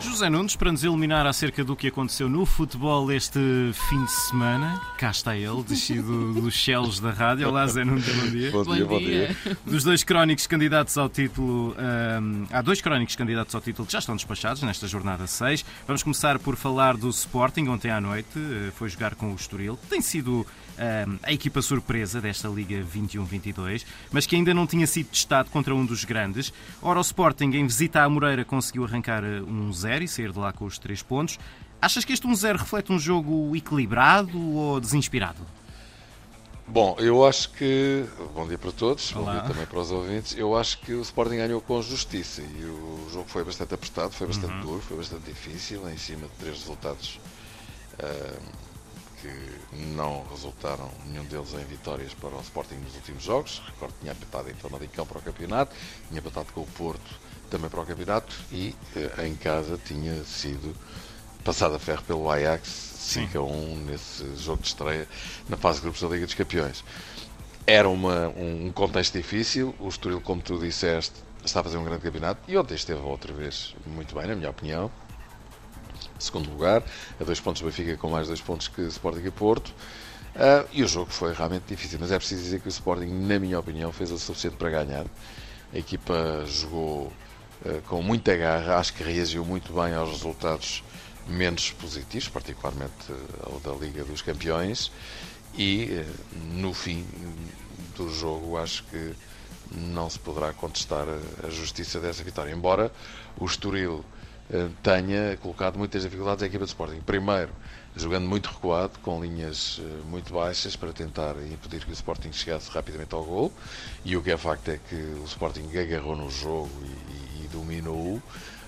José Nunes, para nos iluminar acerca do que aconteceu no futebol este fim de semana, cá está ele, descido dos céus da rádio. Olá, Zé Nunes, bom dia. Bom, dia, bom dia. Dos dois crónicos candidatos ao título, hum, há dois crónicos candidatos ao título que já estão despachados nesta jornada 6. Vamos começar por falar do Sporting, ontem à noite, eh, foi jogar com o Estoril. Tem sido hum, a equipa surpresa desta Liga 21-22, mas que ainda não tinha sido testado contra um dos grandes. Ora, o Sporting, em visita à Moreira, conseguiu arrancar eh, um 0 e sair de lá com os 3 pontos. Achas que este 1-0 reflete um jogo equilibrado ou desinspirado? Bom, eu acho que. Bom dia para todos, Olá. bom dia também para os ouvintes. Eu acho que o Sporting ganhou com justiça e o jogo foi bastante apertado, foi bastante Uhum. duro, foi bastante difícil, em cima de três resultados ah, que não resultaram nenhum deles em vitórias para o Sporting nos últimos jogos. Recordo que tinha apetado em Famalicão para o campeonato, tinha apetado com o Porto também para o campeonato e eh, em casa tinha sido passado a ferro pelo Ajax 5 a 1 nesse jogo de estreia na fase de grupos da Liga dos Campeões. Era uma, um um contexto difícil, o Estoril, como tu disseste, está a fazer um grande campeonato e ontem esteve outra vez muito bem, na minha opinião. Segundo lugar, a dois pontos Benfica com mais dois pontos que Sporting e Porto. Ah, e o jogo foi realmente difícil, mas é preciso dizer que o Sporting, na minha opinião, fez o suficiente para ganhar. A equipa jogou ah, com muita garra, acho que reagiu muito bem aos resultados menos positivos, particularmente ah, ao da Liga dos Campeões. E ah, no fim do jogo, acho que não se poderá contestar a, justiça dessa vitória. Embora o Estoril tenha colocado muitas dificuldades à equipa de Sporting. Primeiro, jogando muito recuado, com linhas eh, muito baixas para tentar impedir que o Sporting chegasse rapidamente ao gol. E o que é facto é que o Sporting agarrou no jogo e, e dominou.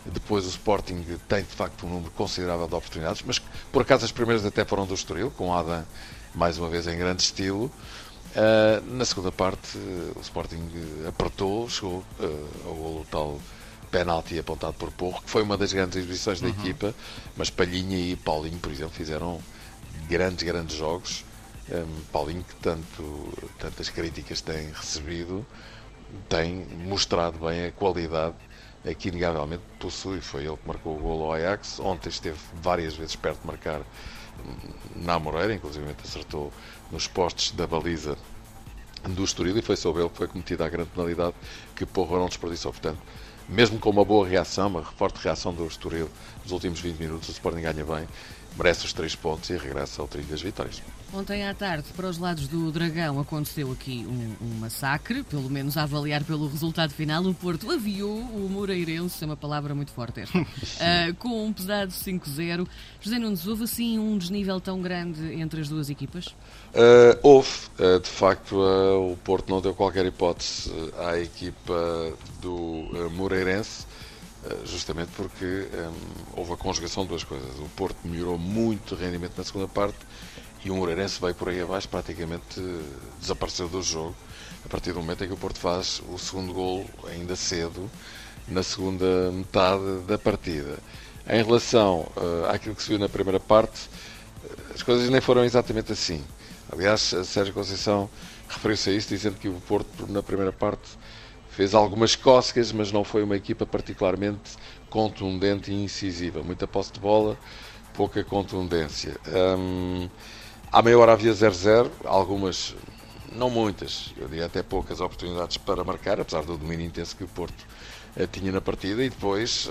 Depois o Sporting tem de facto um número considerável de oportunidades, mas por acaso as primeiras até foram do Estoril, com Adam mais uma vez em grande estilo. Uh, na segunda parte, o Sporting apertou, chegou uh, ao golo tal penalti apontado por Porro, que foi uma das grandes exibições da equipa, mas Palhinha e Paulinho, por exemplo, fizeram grandes, grandes jogos. Um, Paulinho, que tanto, tantas críticas tem recebido, tem mostrado bem a qualidade que inegavelmente possui. Foi ele que marcou o golo ao Ajax. Ontem esteve várias vezes perto de marcar hum, na Moreira, inclusive acertou nos postes da baliza do Estoril e foi sobre ele que foi cometida a grande penalidade que Porro não desperdiçou. Portanto, mesmo com uma boa reação, uma forte reação do Estoril nos últimos 20 minutos, o Sporting ganha bem, merece os 3 pontos e regressa ao trilho das vitórias. Ontem à tarde, para os lados do Dragão, aconteceu aqui um, um massacre, pelo menos a avaliar pelo resultado final. O Porto aviou o Moreirense, é uma palavra muito forte esta, ah, com um pesado 5-0. José Nunes, houve assim um desnível tão grande entre as duas equipas? Uh, houve, uh, de facto, uh, o Porto não deu qualquer hipótese uh, à equipa do uh, Moreirense, uh, justamente porque um, houve a conjugação de duas coisas. O Porto melhorou muito o rendimento na segunda parte e o Moreirense veio por aí abaixo, praticamente uh, desapareceu do jogo, a partir do momento em que o Porto faz o segundo gol, ainda cedo, na segunda metade da partida. Em relação uh, àquilo que se viu na primeira parte, as coisas nem foram exatamente assim. Aliás, a Sérgio Conceição referiu-se a isso, dizendo que o Porto, na primeira parte, fez algumas cócegas, mas não foi uma equipa particularmente contundente e incisiva. Muita posse de bola, pouca contundência. Hum, à meia hora havia 0-0, algumas, não muitas, eu diria até poucas oportunidades para marcar, apesar do domínio intenso que o Porto eh, tinha na partida, e depois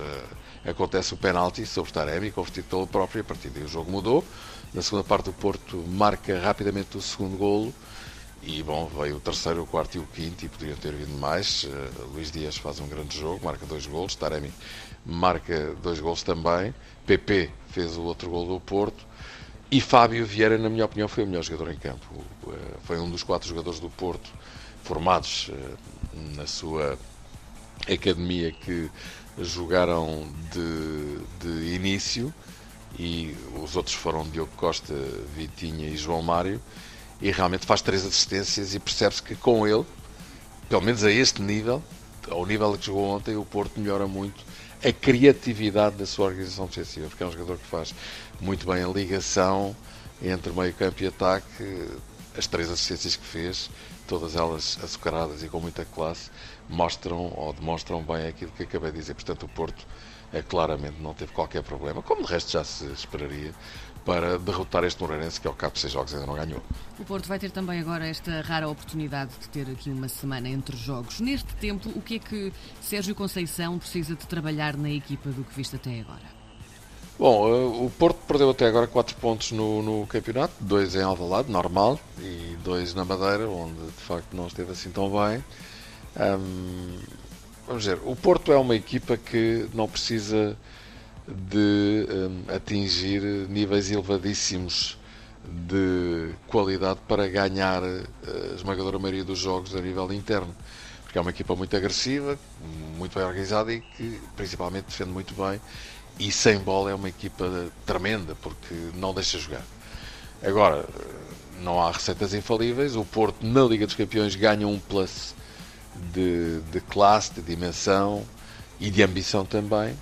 eh, acontece o penalti sobre Taremi, convertido pelo próprio, a partir daí o jogo mudou. Na segunda parte, o Porto marca rapidamente o segundo golo. E bom, veio o terceiro, o quarto e o quinto, e poderiam ter vindo mais. Uh, Luís Dias faz um grande jogo, marca dois golos. Taremi marca dois golos também. PP fez o outro gol do Porto. E Fábio Vieira, na minha opinião, foi o melhor jogador em campo. Uh, foi um dos quatro jogadores do Porto formados uh, na sua academia que jogaram de, de início e os outros foram Diogo Costa, Vitinha e João Mário e realmente faz três assistências e percebe-se que com ele, pelo menos a este nível, ao nível que jogou ontem, o Porto melhora muito a criatividade da sua organização defensiva, porque é um jogador que faz muito bem a ligação entre meio campo e ataque, as três assistências que fez, todas elas açucaradas e com muita classe, mostram ou demonstram bem aquilo que acabei de dizer. Portanto, o Porto é, claramente não teve qualquer problema, como de resto já se esperaria, para derrotar este Moreirense que ao cabo de seis jogos ainda não ganhou. O Porto vai ter também agora esta rara oportunidade de ter aqui uma semana entre jogos. Neste tempo, o que é que Sérgio Conceição precisa de trabalhar na equipa do que viste até agora? Bom, eh, o Porto perdeu até agora 4 pontos no, no, campeonato, dois em Alvalade, normal, e dois na Madeira, onde de facto não esteve assim tão bem. Vamos ver, o Porto é uma equipa que não precisa de um, atingir níveis elevadíssimos de qualidade para ganhar eh, a esmagadora maioria dos jogos a nível interno. Porque é uma equipa muito agressiva, muito bem organizada e que principalmente defende muito bem. E sem bola é uma equipa tremenda, porque não deixa jogar. Agora, não há receitas infalíveis. O Porto, na Liga dos Campeões, ganha um plus de, de classe, de dimensão e de ambição também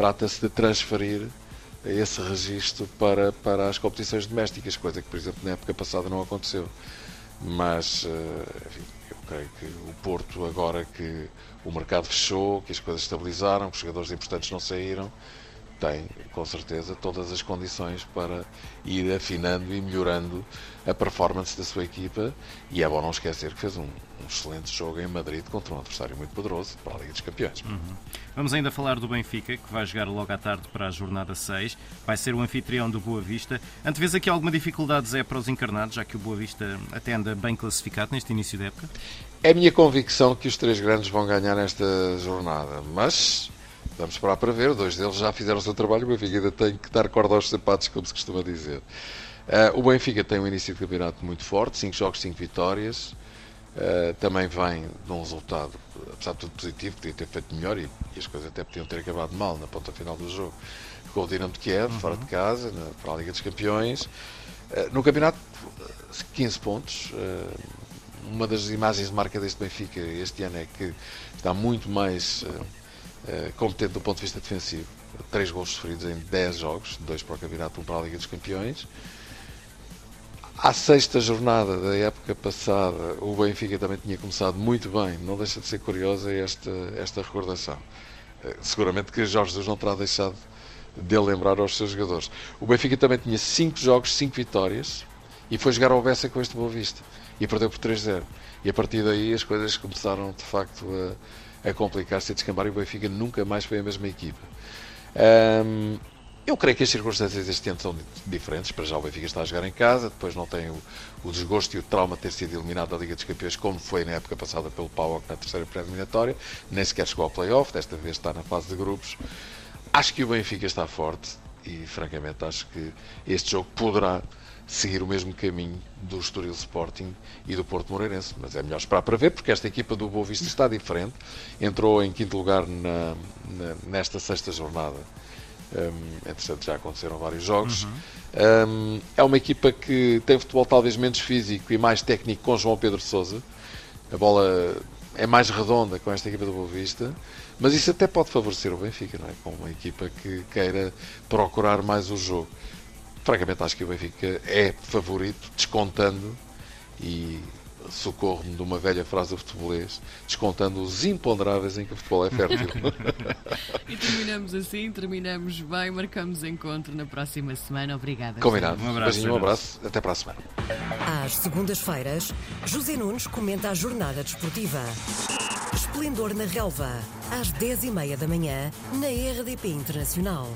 trata-se de transferir esse registro para, para as competições domésticas, coisa que, por exemplo, na época passada não aconteceu. Mas, eh, enfim, eu creio que o Porto, agora que o mercado fechou, que as coisas estabilizaram, que os jogadores importantes não saíram, tem, com certeza, todas as condições para ir afinando e melhorando a performance da sua equipa. E é bom não esquecer que fez um, um excelente jogo em Madrid contra um adversário muito poderoso para a Liga dos Campeões. Uhum. Vamos ainda falar do Benfica, que vai jogar logo à tarde para a jornada 6. Vai ser o anfitrião do Boa Vista. Antevês aqui alguma dificuldade, Zé, para os encarnados, já que o Boa Vista até anda bem classificado neste início da época? É a minha convicção que os três grandes vão ganhar esta jornada, mas Vamos esperar para ver. Dois deles já fizeram o seu trabalho. O Benfica ainda tem que dar corda aos sapatos, como se costuma dizer. Uh, o Benfica tem um início de campeonato muito forte: 5 jogos, 5 vitórias. Uh, também vem de um resultado, apesar de tudo positivo, podia ter feito melhor e, e, as coisas até podiam ter acabado mal na ponta final do jogo. Com o Dinamo de Kiev, uhum. fora de casa, na, para a Liga dos Campeões. Uh, no campeonato, 15 pontos. uma das imagens de marca deste Benfica este ano é que está muito mais eh, competente do ponto de vista defensivo. Três gols sofridos em 10 jogos, dois para o Campeonato, um para a Liga dos Campeões. À sexta jornada da época passada, o Benfica também tinha começado muito bem. Não deixa de ser curiosa esta, esta recordação. Eh, seguramente que Jorge Jesus não terá deixado de lembrar aos seus jogadores. O Benfica também tinha 5 jogos, 5 vitórias e foi jogar ao Bessa com este Boa Vista e perdeu por 3-0. E a partir daí as coisas começaram de facto a a complicar-se a descambar e o Benfica nunca mais foi a mesma equipa. Um, eu creio que as circunstâncias deste ano são diferentes. Para já o Benfica está a jogar em casa, depois não tem o, o desgosto e o trauma de ter sido eliminado da Liga dos Campeões, como foi na época passada pelo PAOC na terceira pré-eliminatória. Nem sequer chegou ao play-off, desta vez está na fase de grupos. Acho que o Benfica está forte e, francamente, acho que este jogo poderá seguir o mesmo caminho do Estoril Sporting e do Porto Moreirense. Mas é melhor esperar para ver, porque esta equipa do Boa Vista está diferente. Entrou em quinto lugar na, na, nesta sexta jornada. Um, entretanto, já aconteceram vários jogos. Uhum. Um, é uma equipa que tem futebol talvez menos físico e mais técnico com João Pedro Souza. A bola é mais redonda com esta equipa do Boa Vista, mas isso até pode favorecer o Benfica, não é? Com uma equipa que queira procurar mais o jogo francamente acho que o Benfica é favorito, descontando e socorro-me de uma velha frase do futebolês, descontando os imponderáveis em que o futebol é fértil. e terminamos assim, terminamos bem, marcamos encontro na próxima semana. Obrigada. Combinado. Um abraço. Um abraço. Até para a semana. Às segundas-feiras, José Nunes comenta a jornada desportiva. Esplendor na Relva, às 10h30 da manhã, na RDP Internacional.